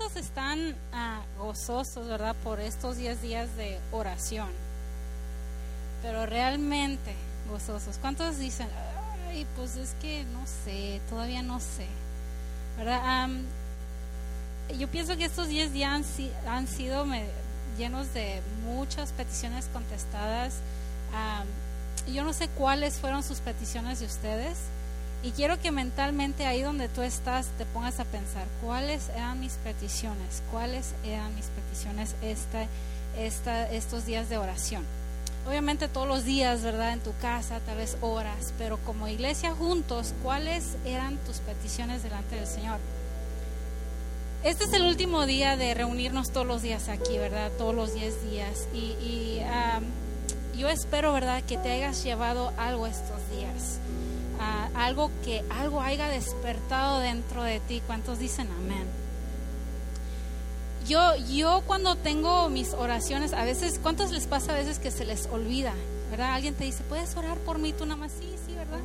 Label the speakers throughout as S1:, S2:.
S1: ¿cuántos están ah, gozosos, verdad, por estos 10 días de oración? Pero realmente gozosos. ¿Cuántos dicen, ay, pues es que no sé, todavía no sé? ¿Verdad? yo pienso que estos 10 días han, han sido llenos de muchas peticiones contestadas. yo no sé cuáles fueron sus peticiones de ustedes y quiero que mentalmente ahí donde tú estás te pongas a pensar cuáles eran mis peticiones, cuáles eran mis peticiones esta, esta, estos días de oración. Obviamente todos los días, ¿verdad? En tu casa, tal vez horas, pero como iglesia juntos, ¿cuáles eran tus peticiones delante del Señor? Este es el último día de reunirnos todos los días aquí, ¿verdad? Todos los 10 días. Y, yo espero, ¿verdad? Que te hayas llevado algo estos días algo que algo haya despertado dentro de ti. ¿Cuántos dicen amén? Yo, yo cuando tengo mis oraciones, a veces, ¿cuántos les pasa a veces que se les olvida? ¿Verdad? Alguien te dice, ¿puedes orar por mí? Tú nada más, sí, sí, ¿verdad?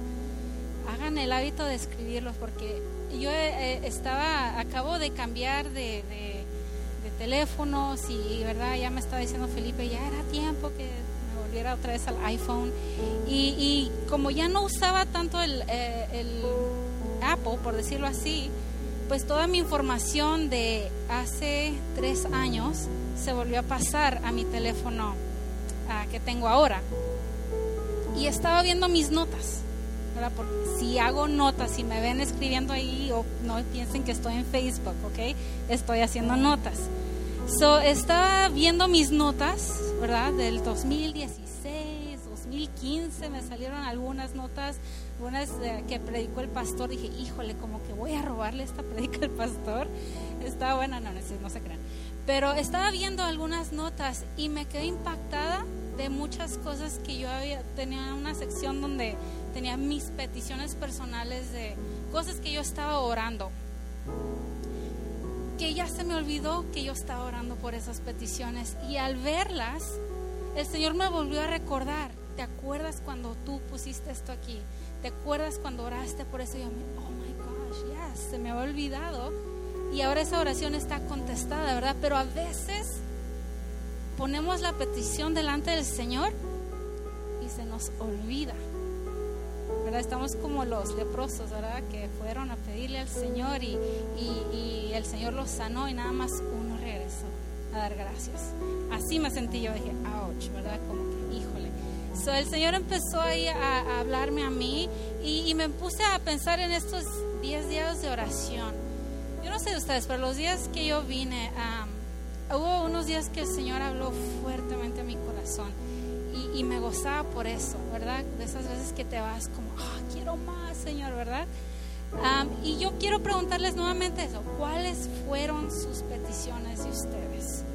S1: Hagan el hábito de escribirlos porque yo eh, estaba, acabo de cambiar de, de, teléfonos y, ¿verdad? Ya me estaba diciendo Felipe, ya era tiempo que otra vez al iPhone. Y, como ya no usaba tanto el, eh, el, Apple, por decirlo así, pues toda mi información de hace tres años se volvió a pasar a mi teléfono ah, que tengo ahora. Y estaba viendo mis notas. Porque si hago notas, si me ven escribiendo ahí, o no piensen que estoy en Facebook, ¿ok? Estoy haciendo notas. So, estaba viendo mis notas, ¿verdad? Del 2017 2015 me salieron algunas notas, unas eh, que predicó el pastor. Dije, híjole, como que voy a robarle esta predica al pastor. Estaba buena, no, no, no se crean. Pero estaba viendo algunas notas y me quedé impactada de muchas cosas que yo había, tenía una sección donde tenía mis peticiones personales de cosas que yo estaba orando. Que ya se me olvidó que yo estaba orando por esas peticiones y al verlas, el Señor me volvió a recordar ¿Te acuerdas cuando tú pusiste esto aquí? ¿Te acuerdas cuando oraste por eso? Y yo, oh my gosh, yes, se me había olvidado. Y ahora esa oración está contestada, ¿verdad? Pero a veces ponemos la petición delante del Señor y se nos olvida. ¿verdad? Estamos como los leprosos, ¿verdad? Que fueron a pedirle al Señor y, y, el Señor los sanó y nada más uno regresó a dar gracias. Así me sentí yo, dije, ouch, ¿verdad? Como híjole el Señor empezó ahí a, hablarme a mí y, me puse a pensar en estos 10 días de oración. Yo no sé de ustedes, pero los días que yo vine, hubo unos días que el Señor habló fuertemente a mi corazón y, me gozaba por eso, ¿verdad? De esas veces que te vas como, ah, quiero más, Señor, ¿verdad? y yo quiero preguntarles nuevamente eso, ¿cuáles fueron sus peticiones de ustedes?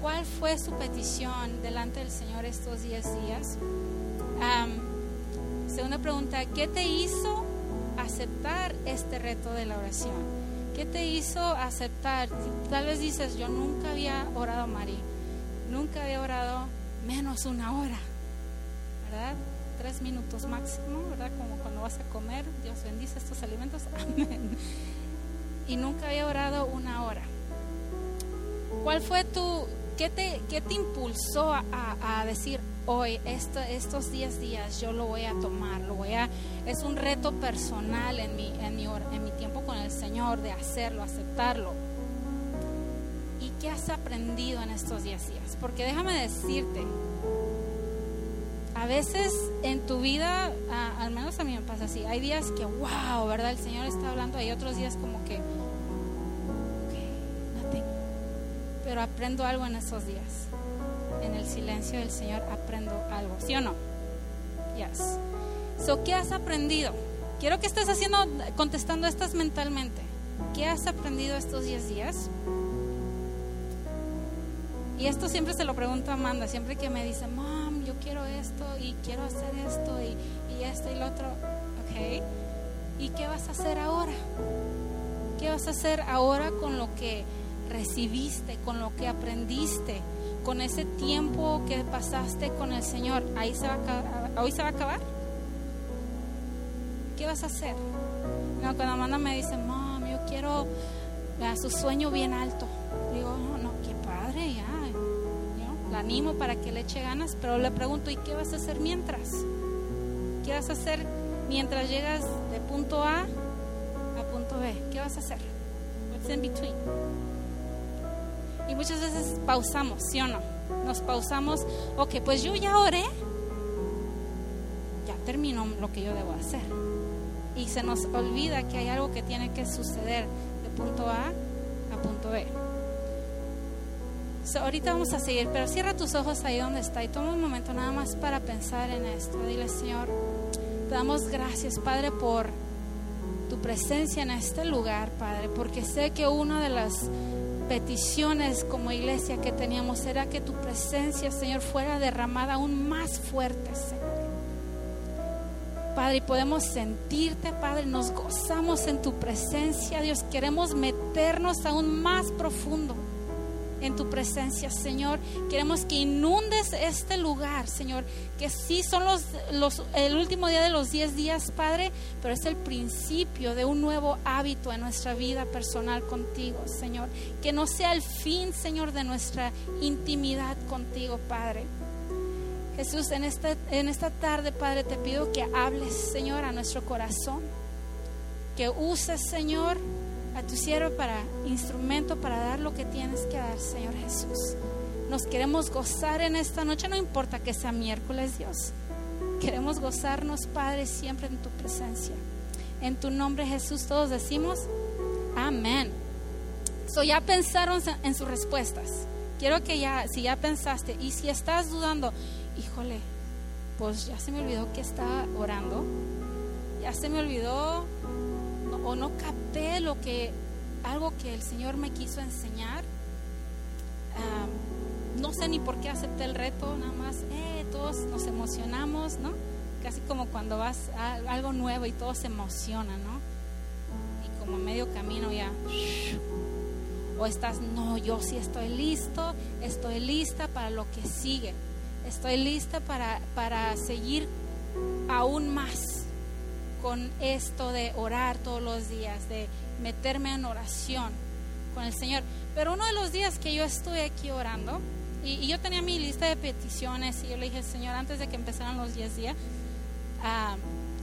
S1: ¿Cuál fue su petición delante del Señor estos 10 días? segunda pregunta, ¿qué te hizo aceptar este reto de la oración? ¿Qué te hizo aceptar? Tal vez dices, yo nunca había orado María, nunca había orado menos una hora, ¿verdad? Tres minutos máximo, ¿verdad? Como cuando vas a comer, Dios bendice estos alimentos, amén. Y nunca había orado una hora. ¿Cuál fue tu, ¿Qué te, qué te impulsó a, a, decir hoy, esto, estos 10 días yo lo voy a tomar, lo voy a, es un reto personal en mi, en, mi, en mi tiempo con el Señor de hacerlo, aceptarlo? ¿Y qué has aprendido en estos 10 días? Porque déjame decirte, a veces en tu vida, al menos a mí me pasa así, hay días que, wow, ¿verdad? El Señor está hablando, hay otros días como que pero aprendo algo en esos días. En el silencio del Señor aprendo algo, ¿sí o no? Yes. So, ¿qué has aprendido? Quiero que estés haciendo, contestando estas mentalmente. ¿Qué has aprendido estos 10 días? Y esto siempre se lo pregunto a Amanda, siempre que me dice, Mom, yo quiero esto y quiero hacer esto y, y esto y lo otro. Ok. ¿Y qué vas a hacer ahora? ¿Qué vas a hacer ahora con lo que recibiste, con lo que aprendiste, con ese tiempo que pasaste con el Señor, ahí se va a acabar, hoy se va a acabar. ¿Qué vas a hacer? No, cuando Amanda me dice, mom, yo quiero su sueño bien alto. Digo, no, no, qué padre, ya. La animo para que le eche ganas, pero le pregunto, ¿y qué vas a hacer mientras? ¿Qué vas a hacer mientras llegas de punto A a punto B? ¿Qué vas a hacer? What's in between? Y muchas veces pausamos, ¿sí o no? Nos pausamos, ok, pues yo ya oré, ya terminó lo que yo debo hacer. Y se nos olvida que hay algo que tiene que suceder de punto A a punto B. ahorita vamos a seguir, pero cierra tus ojos ahí donde está y toma un momento nada más para pensar en esto. Dile, Señor, te damos gracias, Padre, por tu presencia en este lugar, Padre, porque sé que una de las peticiones como iglesia que teníamos era que tu presencia, Señor, fuera derramada aún más fuerte. Padre, y podemos sentirte, Padre, nos gozamos en tu presencia, Dios, queremos meternos aún más profundo en tu presencia, Señor. Queremos que inundes este lugar, Señor, que sí son los, los, el último día de los diez días, Padre, pero es el principio de un nuevo hábito en nuestra vida personal contigo, Señor. Que no sea el fin, Señor, de nuestra intimidad contigo, Padre. Jesús, en esta, en esta tarde, Padre, te pido que hables, Señor, a nuestro corazón. Que uses, Señor, a tu siervo para instrumento para dar lo que tienes que dar, Señor Jesús. Nos queremos gozar en esta noche, no importa que sea miércoles, Dios. Queremos gozarnos, Padre, siempre en tu presencia. En tu nombre, Jesús, todos decimos amén. So, ya pensaron en sus respuestas. Quiero que ya, si ya pensaste y si estás dudando, híjole, pues ya se me olvidó que estaba orando, ya se me olvidó o no capté lo que, algo que el Señor me quiso enseñar. no sé ni por qué acepté el reto, nada más, eh, todos nos emocionamos, ¿no? Casi como cuando vas a algo nuevo y todos se emocionan, ¿no? Y como medio camino ya, o estás, no, yo sí estoy listo, estoy lista para lo que sigue, estoy lista para, para seguir aún más con esto de orar todos los días, de meterme en oración con el Señor. Pero uno de los días que yo estuve aquí orando, y, yo tenía mi lista de peticiones, y yo le dije, Señor, antes de que empezaran los 10 días, ah,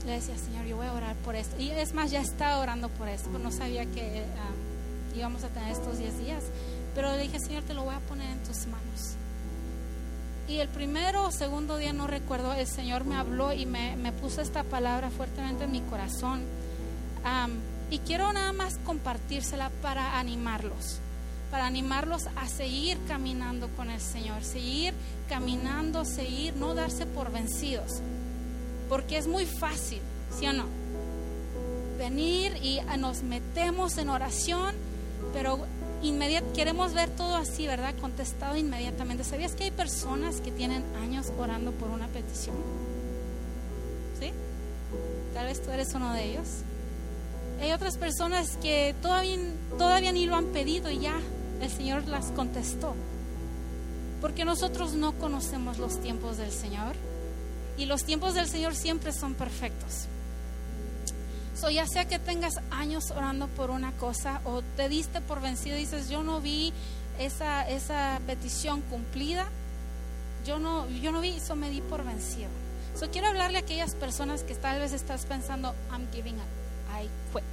S1: le decía, Señor, yo voy a orar por esto. Y es más, ya estaba orando por esto, pero no sabía que ah, íbamos a tener estos 10 días. Pero le dije, Señor, te lo voy a poner en tus manos. Y el primero o segundo día, no recuerdo, el Señor me habló y me, puso esta palabra fuertemente en mi corazón. y quiero nada más compartírsela para animarlos, para animarlos a seguir caminando con el Señor, seguir caminando, seguir, no darse por vencidos. Porque es muy fácil, ¿sí o no? Venir y nos metemos en oración, pero queremos ver todo así, ¿verdad? Contestado inmediatamente. ¿Sabías que hay personas que tienen años orando por una petición? ¿Sí? Tal vez tú eres uno de ellos. Hay otras personas que todavía, todavía ni lo han pedido y ya el Señor las contestó. Porque nosotros no conocemos los tiempos del Señor y los tiempos del Señor siempre son perfectos. So, ya sea que tengas años orando por una cosa o te diste por vencido y dices, yo no vi esa, esa petición cumplida, yo no, yo no vi, eso me di por vencido. So, quiero hablarle a aquellas personas que tal vez estás pensando, I'm giving up, I quit.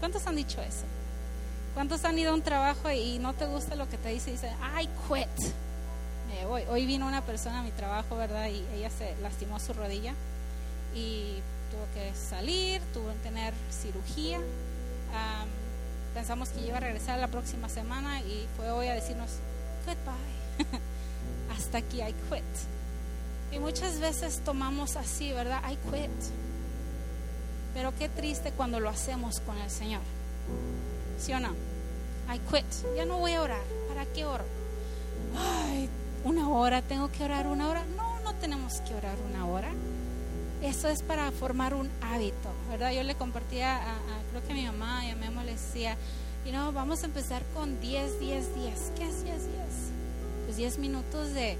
S1: ¿Cuántos han dicho eso? ¿Cuántos han ido a un trabajo y no te gusta lo que te dice y dice, I quit? Me voy. Hoy vino una persona a mi trabajo, ¿verdad? Y ella se lastimó su rodilla y tuvo que salir, tuvo que tener cirugía. pensamos que iba a regresar la próxima semana y fue hoy a decirnos, goodbye, hasta aquí, I quit. Y muchas veces tomamos así, ¿verdad? I quit. Pero qué triste cuando lo hacemos con el Señor. ¿Sí o no? I quit. Ya no voy a orar. ¿Para qué oro? Una hora, tengo que orar una hora. No, no tenemos que orar una hora eso es para formar un hábito, ¿verdad? Yo le compartía a, creo que a mi mamá y a mamá le decía, y no, vamos a empezar con 10, 10, 10. ¿Qué es 10, 10? Pues 10 minutos de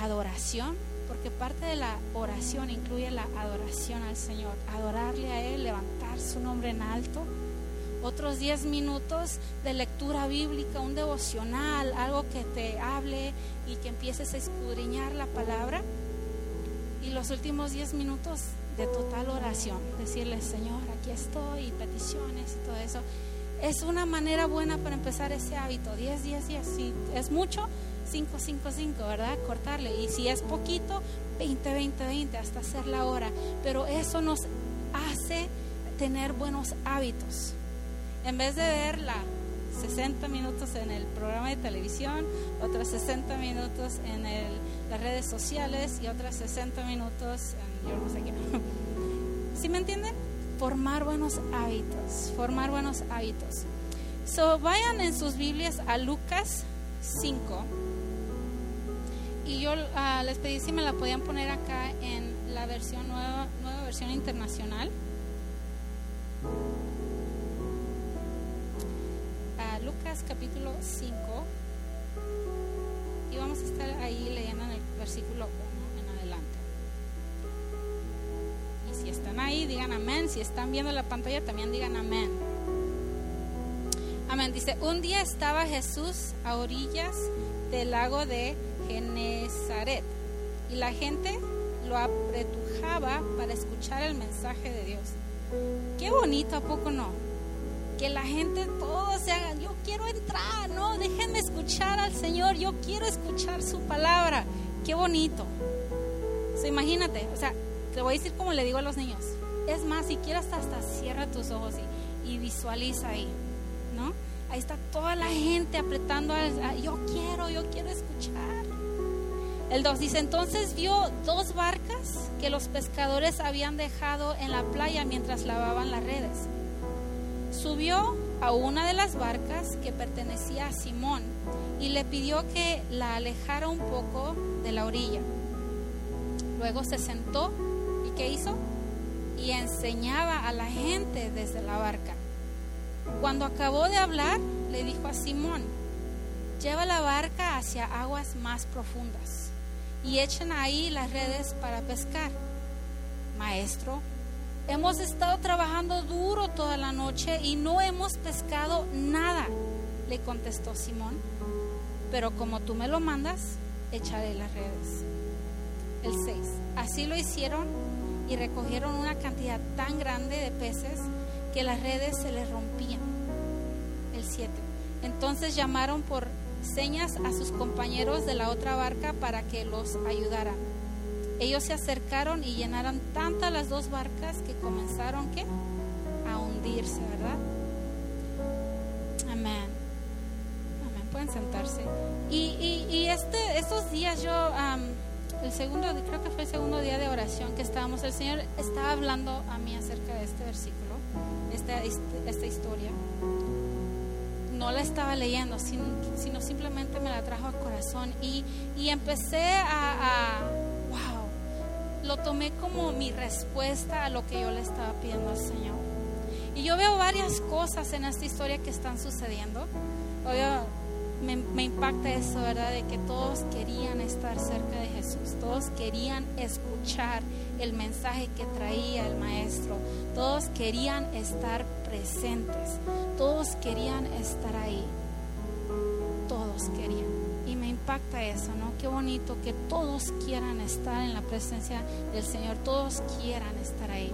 S1: adoración, porque parte de la oración incluye la adoración al Señor, adorarle a Él, levantar su nombre en alto, otros 10 minutos de lectura bíblica, un devocional, algo que te hable y que empieces a escudriñar la palabra. Y los últimos 10 minutos de total oración, decirle, Señor, aquí estoy, y peticiones y todo eso. Es una manera buena para empezar ese hábito, 10, 10, 10. Si es mucho, 5, 5, 5, ¿verdad? Cortarle. Y si es poquito, 20, 20, 20, hasta hacer la hora. Pero eso nos hace tener buenos hábitos. En vez de verla 60 minutos en el programa de televisión, otros 60 minutos en el, las redes sociales y otros 60 minutos en yo no sé qué. ¿Sí me entienden? Formar buenos hábitos, formar buenos hábitos. So, vayan en sus Biblias a Lucas 5. Y yo uh, les pedí si me la podían poner acá en la versión nueva, nueva versión internacional. Lucas capítulo 5 y vamos a estar ahí leyendo en el versículo 1 en adelante. Y si están ahí, digan amén. Si están viendo la pantalla, también digan amén. Amén. Dice, un día estaba Jesús a orillas del lago de Genezaret y la gente lo apretujaba para escuchar el mensaje de Dios. Qué bonito, ¿a poco no? Que la gente todos se hagan, yo quiero entrar, no, déjenme escuchar al Señor, yo quiero escuchar su palabra. Qué bonito. O imagínate, o sea, te voy a decir como le digo a los niños. Es más, si quieres hasta, cierra tus ojos y, visualiza ahí, ¿no? Ahí está toda la gente apretando, yo quiero, yo quiero escuchar. El 2 dice, entonces vio dos barcas que los pescadores habían dejado en la playa mientras lavaban las redes. Subió a una de las barcas que pertenecía a Simón y le pidió que la alejara un poco de la orilla. Luego se sentó y ¿qué hizo? Y enseñaba a la gente desde la barca. Cuando acabó de hablar, le dijo a Simón, lleva la barca hacia aguas más profundas y echen ahí las redes para pescar. Maestro, hemos estado trabajando duro toda la noche y no hemos pescado nada, le contestó Simón. Pero como tú me lo mandas, echaré las redes. El 6. Así lo hicieron y recogieron una cantidad tan grande de peces que las redes se les rompían. El 7. Entonces llamaron por señas a sus compañeros de la otra barca para que los ayudaran. Ellos se acercaron y llenaron tantas las dos barcas que comenzaron ¿qué? a hundirse, ¿verdad? Amén. Amén. Pueden sentarse. Y, y, este, estos días yo, el segundo, creo que fue el segundo día de oración que estábamos, el Señor estaba hablando a mí acerca de este versículo, esta, esta historia no la estaba leyendo, sino, simplemente me la trajo al corazón y, y empecé a, a, lo tomé como mi respuesta a lo que yo le estaba pidiendo al Señor. Y yo veo varias cosas en esta historia que están sucediendo. Obvio, me, me, impacta eso, ¿verdad? De que todos querían estar cerca de Jesús, todos querían escuchar el mensaje que traía el Maestro, todos querían estar presentes, todos querían estar ahí, todos querían. Y me impacta eso, ¿no? Qué bonito que todos quieran estar en la presencia del Señor, todos quieran estar ahí.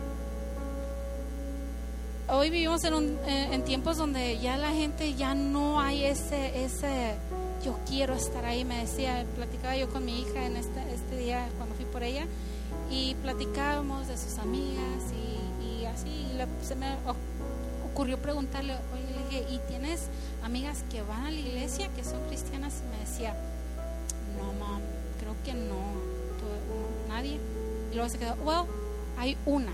S1: Hoy vivimos en, un, eh, en tiempos donde ya la gente ya no hay ese, ese, yo quiero estar ahí. Me decía, platicaba yo con mi hija en este, este día cuando fui por ella y platicábamos de sus amigas y, así. Y se me ocurrió preguntarle, oye, ¿y tienes amigas que van a la iglesia, que son cristianas? Y me decía, no, mam, creo que no, nadie. Y luego se quedó, well, hay una,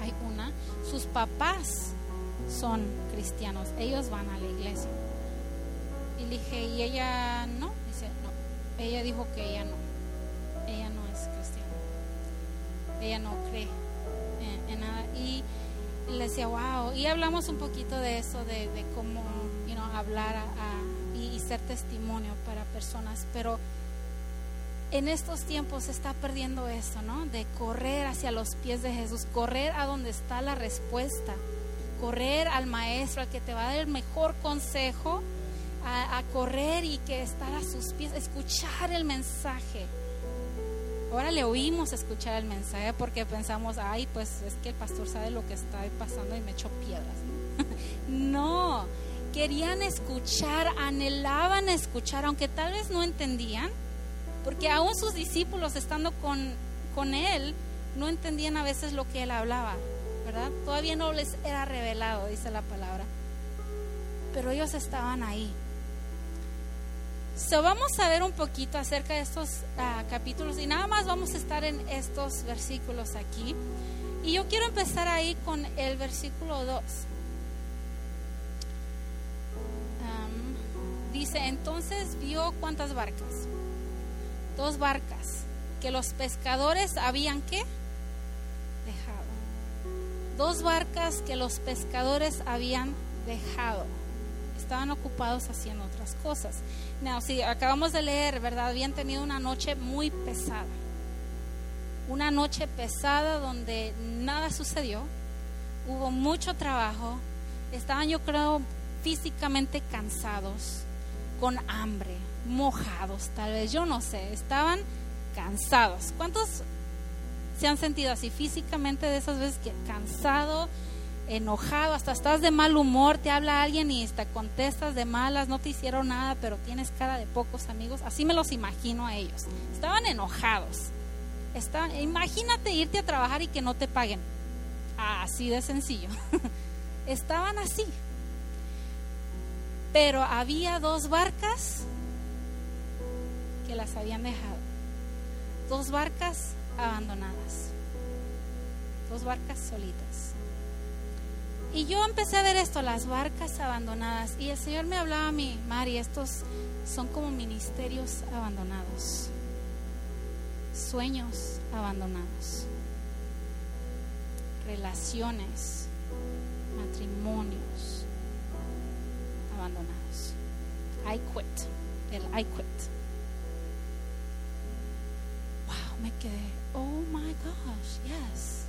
S1: hay una. Sus papás son cristianos, ellos van a la iglesia. Y le dije, ¿y ella no? Dice, no, ella dijo que ella no, ella no es cristiana, ella no cree en, nada. Y le decía, wow. Y hablamos un poquito de eso, de, cómo hablar y, ser testimonio para personas. Pero en estos tiempos se está perdiendo eso, ¿no? De correr hacia los pies de Jesús, correr a donde está la respuesta correr al maestro, al que te va a dar el mejor consejo, a correr y que estar a sus pies, escuchar el mensaje. Ahora le oímos escuchar el mensaje porque pensamos, ay, pues es que el pastor sabe lo que está pasando y me echó piedras. no, querían escuchar, anhelaban escuchar, aunque tal vez no entendían, porque aún sus discípulos estando con, con él, no entendían a veces lo que él hablaba, ¿verdad? Todavía no les era revelado, dice la palabra. Pero ellos estaban ahí. So, vamos a ver un poquito acerca de estos uh, capítulos y nada más vamos a estar en estos versículos aquí. Y yo quiero empezar ahí con el versículo 2. Um, dice, entonces vio cuántas barcas. Dos barcas que los pescadores habían qué? Dejado. Dos barcas que los pescadores habían dejado estaban ocupados haciendo otras cosas. Si acabamos de leer, ¿verdad? Habían tenido una noche muy pesada. Una noche pesada donde nada sucedió. Hubo mucho trabajo. Estaban, yo creo, físicamente cansados, con hambre, mojados, tal vez, yo no sé. Estaban cansados. ¿Cuántos se han sentido así físicamente de esas veces que cansado? Enojado, hasta estás de mal humor, te habla alguien y te contestas de malas, no te hicieron nada, pero tienes cara de pocos amigos. Así me los imagino a ellos. Estaban enojados. Estaban, imagínate irte a trabajar y que no te paguen. Así de sencillo. Estaban así. Pero había dos barcas que las habían dejado. Dos barcas abandonadas. Dos barcas solitas. Y yo empecé a ver esto, las barcas abandonadas. Y el Señor me hablaba a mí, Mari, estos son como ministerios abandonados, sueños abandonados, relaciones, matrimonios abandonados. I quit, el I quit. Wow, me quedé, oh my gosh, yes.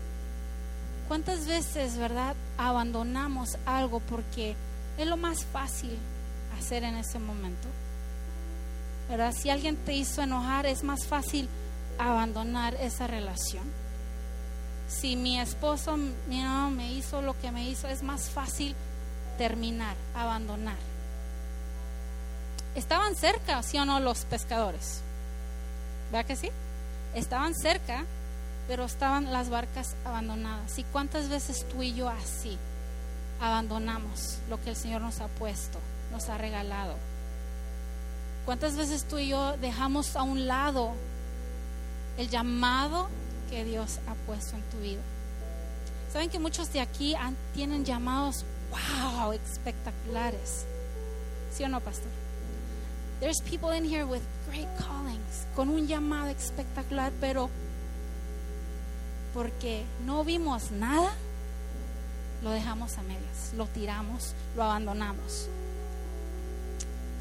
S1: ¿Cuántas veces, verdad, abandonamos algo porque es lo más fácil hacer en ese momento? ¿Verdad? Si alguien te hizo enojar, es más fácil abandonar esa relación. Si mi esposo me hizo lo que me hizo, es más fácil terminar, abandonar. Estaban cerca, sí o no, los pescadores. ¿Verdad que sí? Estaban cerca, pero estaban las barcas abandonadas. ¿Y cuántas veces tú y yo así abandonamos lo que el Señor nos ha puesto, nos ha regalado? ¿Cuántas veces tú y yo dejamos a un lado el llamado que Dios ha puesto en tu vida? Saben que muchos de aquí tienen llamados, wow, espectaculares. ¿Sí o no, pastor? There's people in here with great callings, con un llamado espectacular, pero porque no vimos nada, lo dejamos a medias, lo tiramos, lo abandonamos.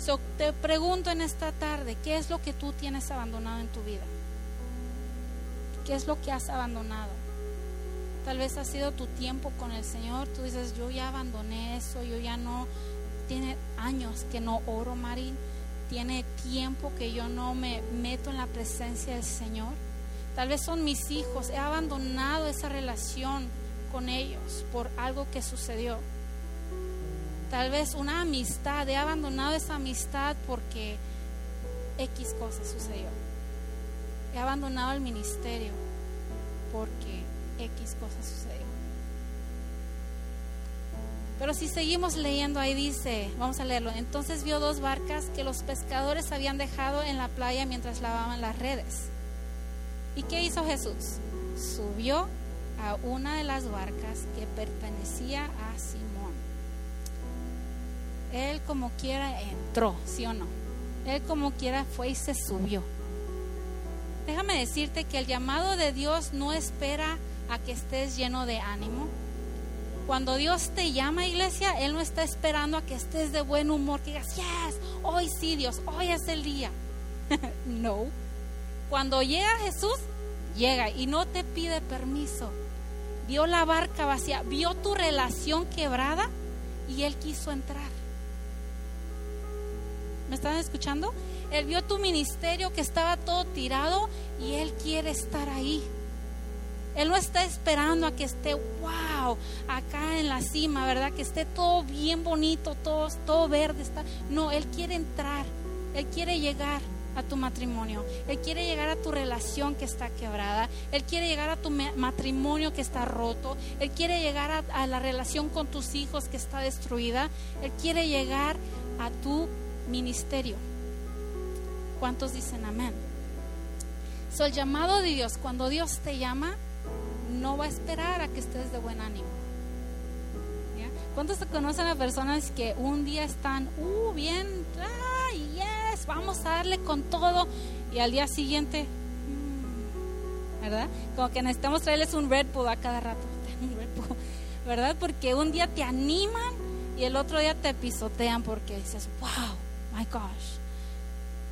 S1: So, te pregunto en esta tarde, ¿qué es lo que tú tienes abandonado en tu vida? ¿Qué es lo que has abandonado? Tal vez ha sido tu tiempo con el Señor, tú dices, yo ya abandoné eso, yo ya no, tiene años que no oro, Marín, tiene tiempo que yo no me meto en la presencia del Señor. Tal vez son mis hijos. He abandonado esa relación con ellos por algo que sucedió. Tal vez una amistad. He abandonado esa amistad porque X cosa sucedió. He abandonado el ministerio porque X cosa sucedió. Pero si seguimos leyendo, ahí dice, vamos a leerlo, entonces vio dos barcas que los pescadores habían dejado en la playa mientras lavaban las redes. ¿Y qué hizo Jesús? Subió a una de las barcas que pertenecía a Simón. Él como quiera entró, ¿sí o no? Él como quiera fue y se subió. Déjame decirte que el llamado de Dios no espera a que estés lleno de ánimo. Cuando Dios te llama, iglesia, Él no está esperando a que estés de buen humor, que digas, yes, hoy sí, Dios, hoy es el día. no cuando llega Jesús, llega y no te pide permiso. vio la barca vacía, vio tu relación quebrada y Él quiso entrar. ¿Me están escuchando? Él vio tu ministerio que estaba todo tirado y Él quiere estar ahí. Él no está esperando a que esté, wow, acá en la cima, ¿verdad? Que esté todo bien bonito, todo, todo verde. Está. No, Él quiere entrar, Él quiere llegar a tu matrimonio, Él quiere llegar a tu relación que está quebrada, Él quiere llegar a tu matrimonio que está roto, Él quiere llegar a, la relación con tus hijos que está destruida, Él quiere llegar a tu ministerio. ¿Cuántos dicen amén? So, el llamado de Dios, cuando Dios te llama, no va a esperar a que estés de buen ánimo. ¿Ya? ¿Cuántos conocen a personas que un día están, uh, bien, ay, vamos a darle con todo, y al día siguiente, mm, ¿verdad? Como que necesitamos traerles un Red Bull a cada rato, ¿verdad? Porque un día te animan y el otro día te pisotean porque dices, wow, my gosh.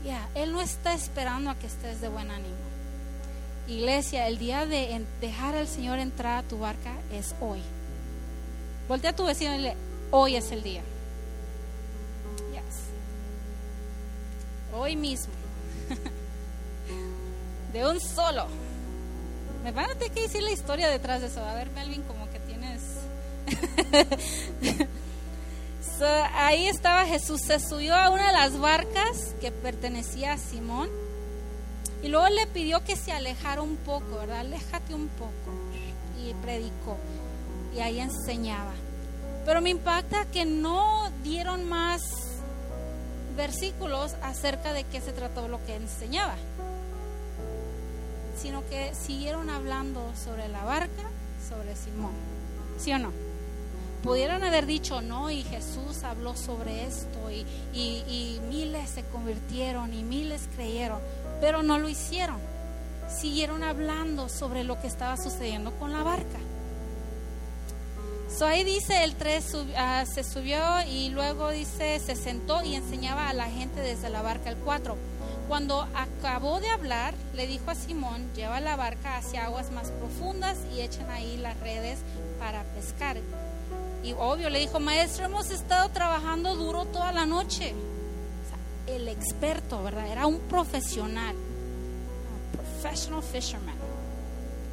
S1: Ya, Él no está esperando a que estés de buen ánimo. Iglesia, el día de dejar al Señor entrar a tu barca es hoy. Voltea a tu vecino y dile, hoy es el día. Hoy mismo. de un solo. Me van a tener que decir la historia detrás de eso. A ver, Melvin, como que tienes... ahí estaba Jesús, se subió a una de las barcas que pertenecía a Simón y luego le pidió que se alejara un poco, ¿verdad? Aléjate un poco. Y predicó y ahí enseñaba. Pero me impacta que no dieron más versículos acerca de qué se trató lo que enseñaba, sino que siguieron hablando sobre la barca, sobre Simón. ¿Sí o no? pudieran haber dicho no y Jesús habló sobre esto y, y, miles se convirtieron y miles creyeron, pero no lo hicieron. Siguieron hablando sobre lo que estaba sucediendo con la barca. So ahí dice el 3 ah, se subió y luego dice se sentó y enseñaba a la gente desde la barca el 4. Cuando acabó de hablar, le dijo a Simón, lleva la barca hacia aguas más profundas y echen ahí las redes para pescar. Y obvio, le dijo, maestro, hemos estado trabajando duro toda la noche. el experto, ¿verdad? Era un profesional, un professional fisherman.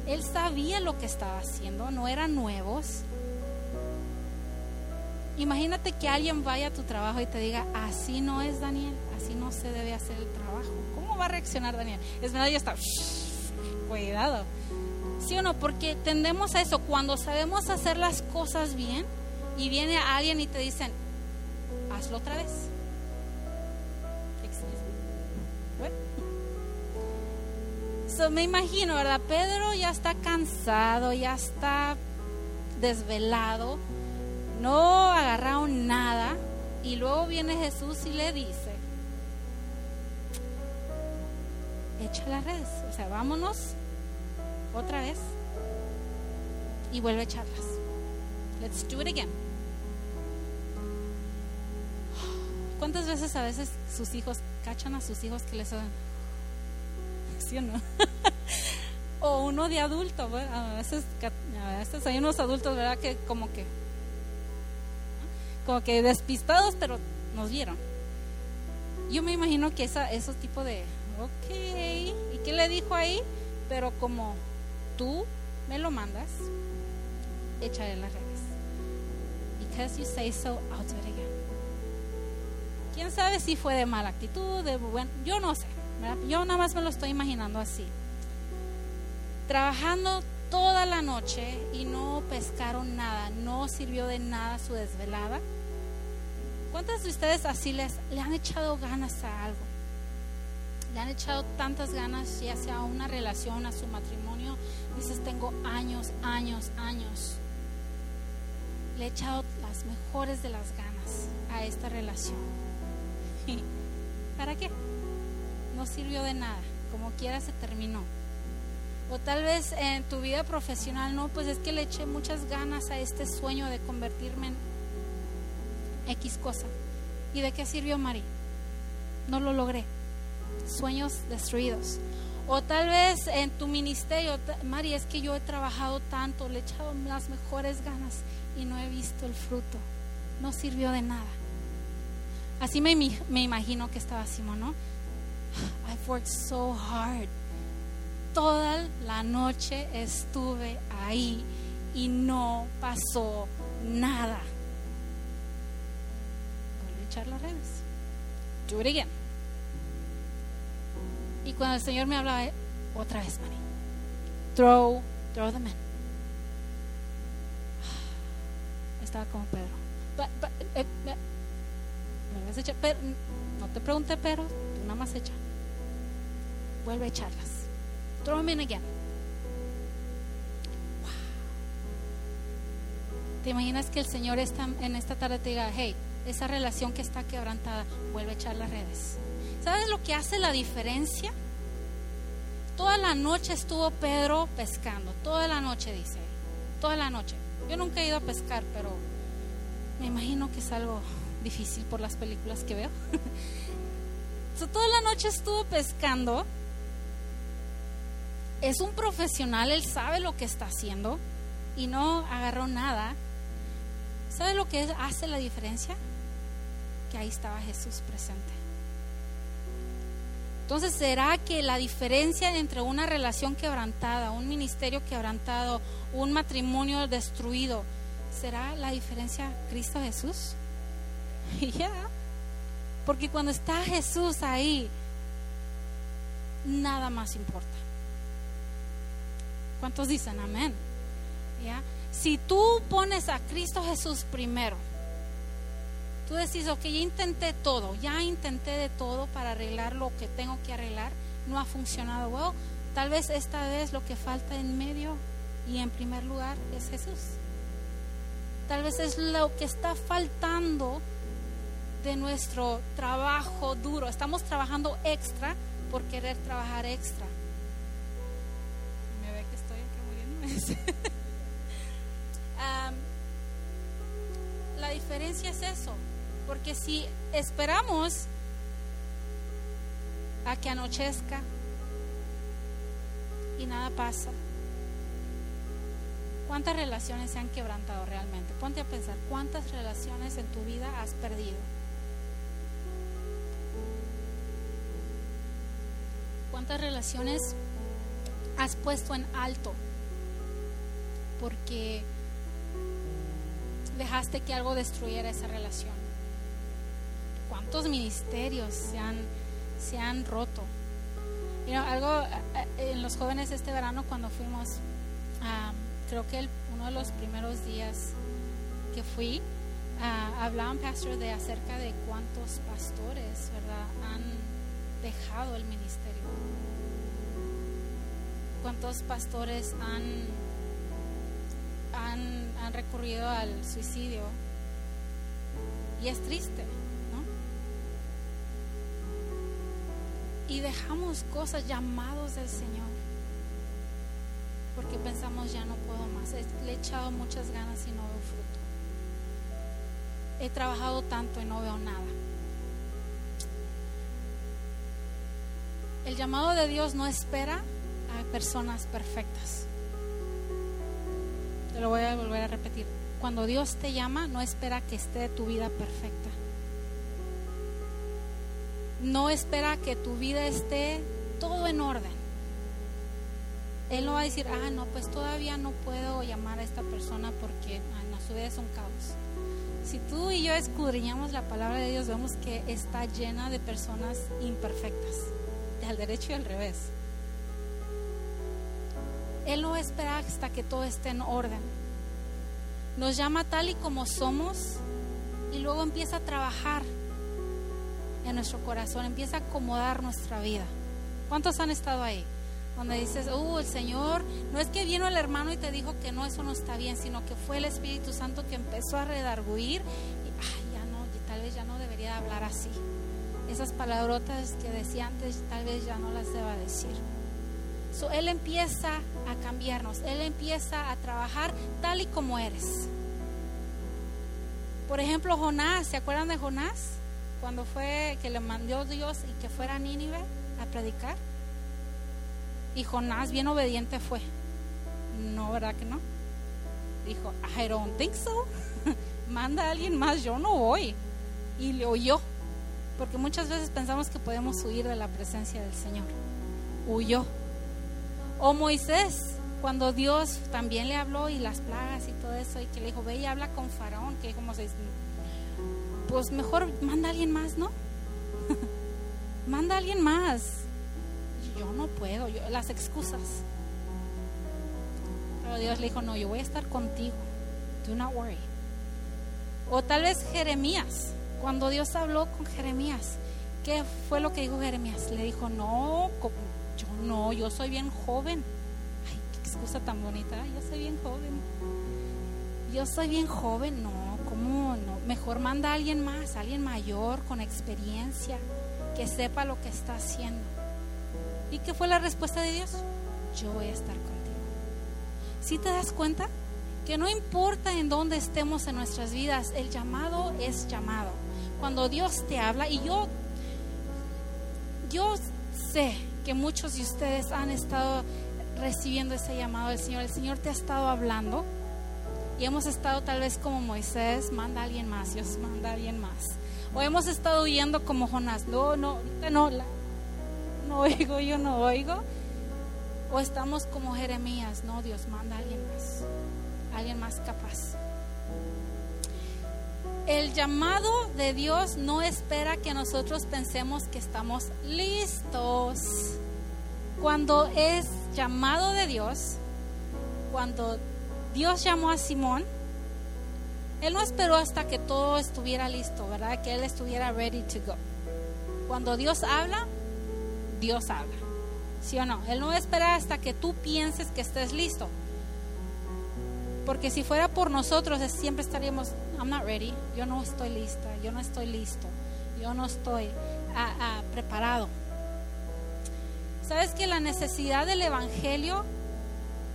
S1: Él sabía lo que estaba haciendo, no eran nuevos. Imagínate que alguien vaya a tu trabajo y te diga, así no es Daniel, así no se debe hacer el trabajo. ¿Cómo va a reaccionar Daniel? Es verdad, ya está, cuidado. ¿Sí o no? Porque tendemos a eso, cuando sabemos hacer las cosas bien, y viene alguien y te dicen, hazlo otra vez. So, me imagino, ¿verdad? Pedro ya está cansado, ya está desvelado, no agarraron nada y luego viene Jesús y le dice, echa las redes, o sea, vámonos otra vez y vuelve a echarlas. Let's do it again. ¿Cuántas veces a veces sus hijos cachan a sus hijos que les dan? ¿Sí o no? o uno de adulto, a veces hay unos adultos, ¿verdad? Que como que, como que despistados, pero nos vieron. Yo me imagino que esa, esos tipo de, ok, ¿y qué le dijo ahí? Pero como tú me lo mandas, échale las redes because you say so, I'll do it again. ¿Quién sabe si fue de mala actitud, de buen, yo no sé, yo nada más me lo estoy imaginando así. Trabajando toda la noche y no pescaron nada, no sirvió de nada su desvelada. ¿Cuántas de ustedes así les le han echado ganas a algo? Le han echado tantas ganas, ya sea a una relación, a su matrimonio. Dices, tengo años, años, años le he echado las mejores de las ganas a esta relación. ¿Para qué? No sirvió de nada, como quiera se terminó. O tal vez en tu vida profesional, no, pues es que le eché muchas ganas a este sueño de convertirme en X cosa. ¿Y de qué sirvió Mari? No lo logré. Sueños destruidos. O tal vez en tu ministerio, Mari, es que yo he trabajado tanto, le he echado las mejores ganas y no he visto el fruto. No sirvió de nada. Así me, me imagino que estaba Simón, ¿no? I've worked so hard. Toda la noche estuve ahí y no pasó nada. Vuelve a echar las redes. Do it. Y cuando el Señor me hablaba, otra vez, Mari, throw, throw them in. Estaba como Pedro. Eh, eh, a echar, no te pregunté, pero tú nada más echa. Vuelve a echarlas. Throw them in again. ¿Te imaginas que el Señor está en esta tarde te diga, hey, esa relación que está quebrantada, vuelve a echar las redes? ¿Sabes lo que hace la diferencia? Toda la noche estuvo Pedro pescando, toda la noche dice, toda la noche. Yo nunca he ido a pescar, pero me imagino que es algo difícil por las películas que veo. toda la noche estuvo pescando. Es un profesional, él sabe lo que está haciendo y no agarró nada. ¿Sabe lo que hace la diferencia? Que ahí estaba Jesús presente. Entonces, ¿será que la diferencia entre una relación quebrantada, un ministerio quebrantado, un matrimonio destruido, será la diferencia Cristo Jesús? Ya, porque cuando está Jesús ahí, nada más importa. ¿Cuántos dicen amén? ¿Ya? Si tú pones a Cristo Jesús primero, tú decís, ok, ya intenté todo, ya intenté de todo para arreglar lo que tengo que arreglar, no ha funcionado. Bueno, tal vez esta vez lo que falta en medio y en primer lugar es Jesús. Tal vez es lo que está faltando de nuestro trabajo duro. Estamos trabajando extra por querer trabajar extra. Me ve que la diferencia es eso, porque si esperamos a que anochezca y nada pasa, ¿cuántas relaciones se han quebrantado realmente? Ponte a pensar, ¿cuántas relaciones en tu vida has perdido? ¿Cuántas relaciones has puesto en alto? Porque dejaste que algo destruyera esa relación? ¿Cuántos ministerios se han, se han roto? algo eh, eh, en los jóvenes este verano cuando fuimos, creo que uno de los primeros días que fui, uh, hablaban, pastor, de acerca de cuántos pastores, ¿verdad?, han dejado el ministerio. ¿Cuántos pastores han han, recurrido al suicidio. Y es triste, ¿no? Y dejamos cosas llamados del Señor. Porque pensamos ya no puedo más. Le he echado muchas ganas y no veo fruto. He trabajado tanto y no veo nada. El llamado de Dios no espera a personas perfectas. Lo voy a volver a repetir. Cuando Dios te llama, no espera que esté tu vida perfecta. No espera que tu vida esté todo en orden. Él no va a decir, ah, no, pues todavía no puedo llamar a esta persona porque en su vida es un caos. Si tú y yo escudriñamos la palabra de Dios, vemos que está llena de personas imperfectas, al derecho y al revés. Él no espera hasta que todo esté en orden. Nos llama tal y como somos y luego empieza a trabajar en nuestro corazón, empieza a acomodar nuestra vida. ¿Cuántos han estado ahí? Donde dices, uh, el Señor, no es que vino el hermano y te dijo que no, eso no está bien, sino que fue el Espíritu Santo que empezó a redarguir y, ay, ya no, tal vez ya no debería hablar así. Esas palabrotas que decía antes, tal vez ya no las deba decir él empieza a cambiarnos, Él empieza a trabajar tal y como eres. Por ejemplo, Jonás, ¿se acuerdan de Jonás? Cuando fue que le mandó Dios y que fuera a Nínive a predicar. Y Jonás bien obediente fue. No, ¿verdad que no? Dijo, I don't think so. Manda a alguien más, yo no voy. Y le oyó. Porque muchas veces pensamos que podemos huir de la presencia del Señor. Huyó. O Moisés, cuando Dios también le habló y las plagas y todo eso, y que le dijo, ve y habla con Faraón, que como se pues mejor manda a alguien más, ¿no? manda a alguien más. Yo no puedo, yo, las excusas. Pero Dios le dijo, no, yo voy a estar contigo. Do not worry. O tal vez Jeremías, cuando Dios habló con Jeremías, ¿qué fue lo que dijo Jeremías? Le dijo, no, yo no, yo soy bien joven. Ay, qué excusa tan bonita, yo soy bien joven. Yo soy bien joven, no, ¿cómo no? Mejor manda a alguien más, alguien mayor, con experiencia, que sepa lo que está haciendo. ¿Y qué fue la respuesta de Dios? Yo voy a estar contigo. ¿Sí te das cuenta? Que no importa en dónde estemos en nuestras vidas, el llamado es llamado. Cuando Dios te habla, y yo, yo sé que muchos de ustedes han estado recibiendo ese llamado del Señor, el Señor te ha estado hablando y hemos estado tal vez como Moisés, manda a alguien más, Dios manda a alguien más. O hemos estado huyendo como Jonás, no, no, no, no oigo, yo no oigo. O estamos como Jeremías, no, Dios manda a alguien más, alguien más capaz. El llamado de Dios no espera que nosotros pensemos que estamos listos. Cuando es llamado de Dios, cuando Dios llamó a Simón, él no esperó hasta que todo estuviera listo, ¿verdad? Que él estuviera ready to go. Cuando Dios habla, Dios habla. ¿Sí o no? Él no espera hasta que tú pienses que estés listo. Porque si fuera por nosotros, siempre estaríamos, I'm not ready, yo no estoy lista, yo no estoy listo, yo no estoy ah, ah, preparado. ¿Sabes que la necesidad del Evangelio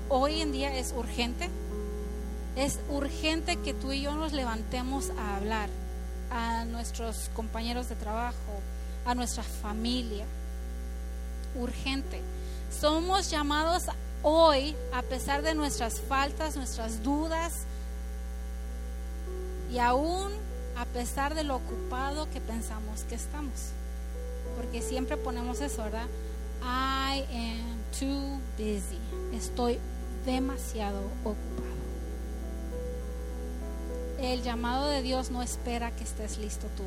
S1: hoy en día es urgente? Es urgente que tú y yo nos levantemos a hablar a nuestros compañeros de trabajo, a nuestra familia. Urgente. Somos llamados hoy, a pesar de nuestras faltas, nuestras dudas, y aún a pesar de lo ocupado que pensamos que estamos. Porque siempre ponemos eso, ¿verdad? I am too busy. Estoy demasiado ocupado. El llamado de Dios no espera que estés listo tú.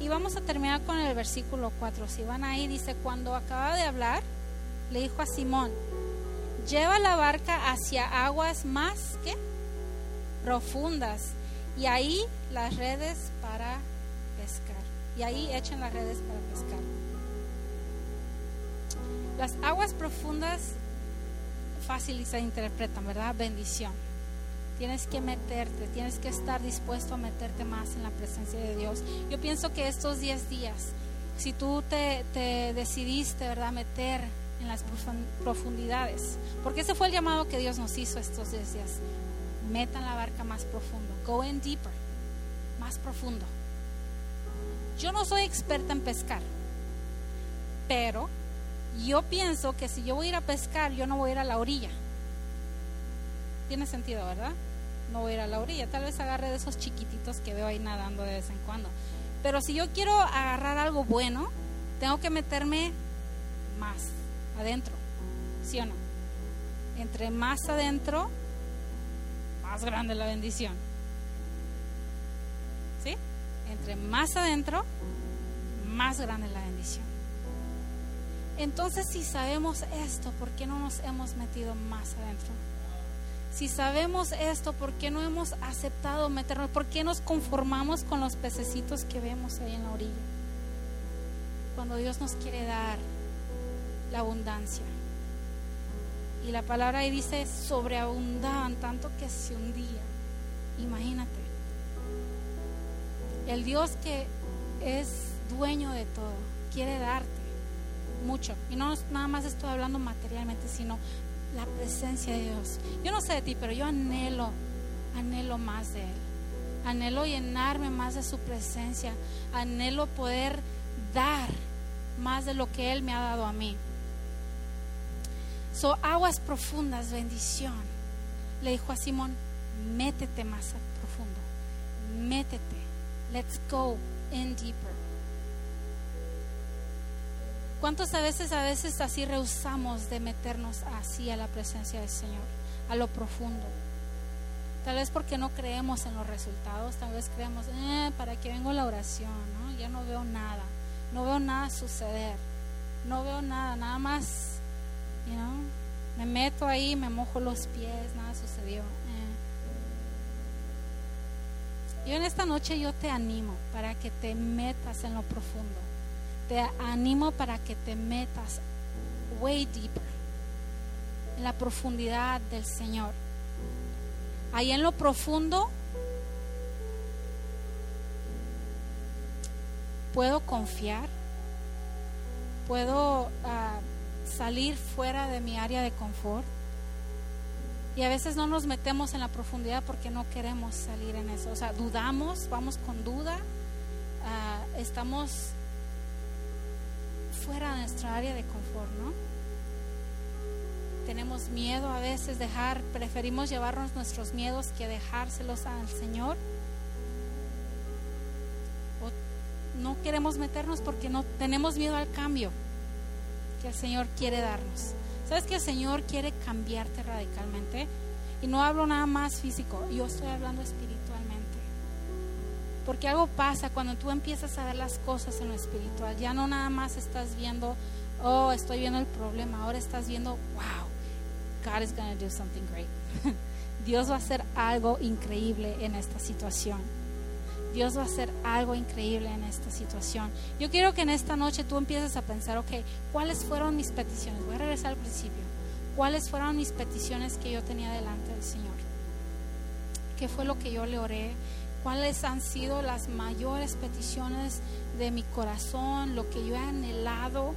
S1: Y vamos a terminar con el versículo 4. Si van ahí, dice, cuando acaba de hablar, le dijo a Simón, lleva la barca hacia aguas más que profundas y ahí las redes para pescar. Y ahí echen las redes para pescar. Las aguas profundas fácil se interpretan, ¿verdad? Bendición. Tienes que meterte, tienes que estar dispuesto a meterte más en la presencia de Dios. Yo pienso que estos 10 días, si tú te, decidiste, ¿verdad?, meter en las profundidades, porque ese fue el llamado que Dios nos hizo estos 10 días. Metan la barca más profundo, go in deeper, más profundo. Yo no soy experta en pescar, pero yo pienso que si yo voy a ir a pescar, yo no voy a ir a la orilla. Tiene sentido, ¿verdad? no voy a ir a la orilla. Tal vez agarre de esos chiquititos que veo ahí nadando de vez en cuando. Pero si yo quiero agarrar algo bueno, tengo que meterme más adentro. ¿Sí o no? Entre más adentro, más grande la bendición. ¿Sí? Entre más adentro, más grande la bendición. Entonces, si sabemos esto, ¿por qué no nos hemos metido más adentro? Si sabemos esto, ¿por qué no hemos aceptado meternos? ¿Por qué nos conformamos con los pececitos que vemos ahí en la orilla? Cuando Dios nos quiere dar la abundancia. Y la palabra ahí dice, sobreabundaban tanto que se hundía. Imagínate. El Dios que es dueño de todo, quiere darte mucho. Y no nada más estoy hablando materialmente, sino la presencia de Dios. Yo no sé de ti, pero yo anhelo, anhelo más de Él. Anhelo llenarme más de su presencia. Anhelo poder dar más de lo que Él me ha dado a mí. So, aguas profundas, bendición. Le dijo a Simón, métete más profundo, métete, let's go in deeper. ¿Cuántos a veces, a veces así rehusamos de meternos así a la presencia del Señor, a lo profundo? Tal vez porque no creemos en los resultados, tal vez creemos, eh, ¿para qué vengo la oración? Ya no veo nada, no veo nada suceder, no veo nada, nada más, you know, me meto ahí, me mojo los pies, nada sucedió. Eh. Yo en esta noche yo te animo para que te metas en lo profundo, te animo para que te metas way deeper, en la profundidad del Señor ahí en lo profundo, puedo confiar, puedo uh, salir fuera de mi área de confort. Y a veces no nos metemos en la profundidad porque no queremos salir en eso. O sea, dudamos, vamos con duda, uh, estamos fuera de nuestra área de confort, ¿no? tenemos miedo a veces dejar, preferimos llevarnos nuestros miedos que dejárselos al Señor. O no queremos meternos porque no tenemos miedo al cambio que el Señor quiere darnos. ¿Sabes que el Señor quiere cambiarte radicalmente? Y no hablo nada más físico, yo estoy hablando espiritualmente. Porque algo pasa cuando tú empiezas a ver las cosas en lo espiritual. Ya no nada más estás viendo, oh, estoy viendo el problema. Ahora estás viendo, wow, God is going to do something great. Dios va a hacer algo increíble en esta situación. Dios va a hacer algo increíble en esta situación. Yo quiero que en esta noche tú empieces a pensar, ok, ¿cuáles fueron mis peticiones? Voy a regresar al principio. ¿Cuáles fueron mis peticiones que yo tenía delante del Señor? ¿Qué fue lo que yo le oré? ¿Cuáles han sido las mayores peticiones de mi corazón? Lo que yo he anhelado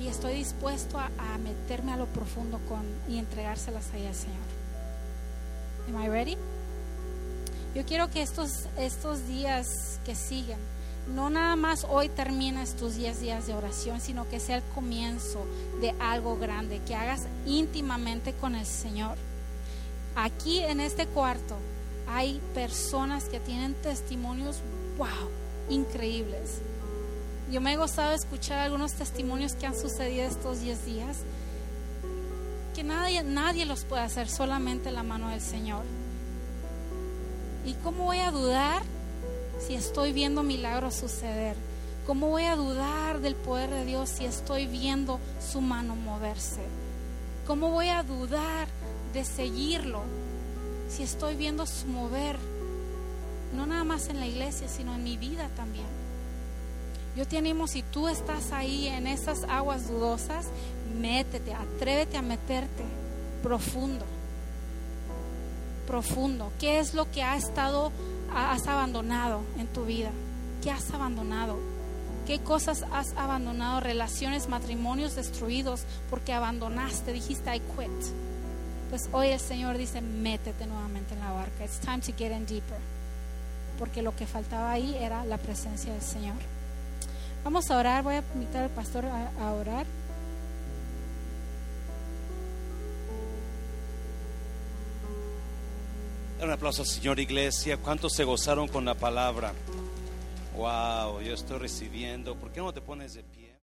S1: y estoy dispuesto a, meterme a lo profundo y entregárselas ahí al Señor. Am I ready? Yo quiero que estos, estos días que siguen, no nada más hoy terminas tus 10 días de oración, sino que sea el comienzo de algo grande, que hagas íntimamente con el Señor. Aquí en este cuarto hay personas que tienen testimonios, wow, increíbles yo me he gozado escuchar algunos testimonios que han sucedido estos 10 días, que nadie, nadie los puede hacer, solamente la mano del Señor. ¿Y cómo voy a dudar si estoy viendo milagros suceder? ¿Cómo voy a dudar del poder de Dios si estoy viendo su mano moverse? ¿Cómo voy a dudar de seguirlo si estoy viendo su mover? No nada más en la iglesia, sino en mi vida también. Yo te animo, si tú estás ahí en esas aguas dudosas, métete, atrévete a meterte profundo. Profundo. ¿Qué es lo que ha estado, has abandonado en tu vida? ¿Qué has abandonado? ¿Qué cosas has abandonado? Relaciones, matrimonios destruidos porque abandonaste, dijiste, I quit. Pues hoy el Señor dice, métete nuevamente en la barca. It's time to get in deeper. Porque lo que faltaba ahí era la presencia del Señor. Vamos a orar, voy a invitar al pastor a, orar.
S2: Un aplauso, Señor Iglesia. ¿Cuántos se gozaron con la palabra? Wow, yo estoy recibiendo. ¿Por qué no te pones de pie?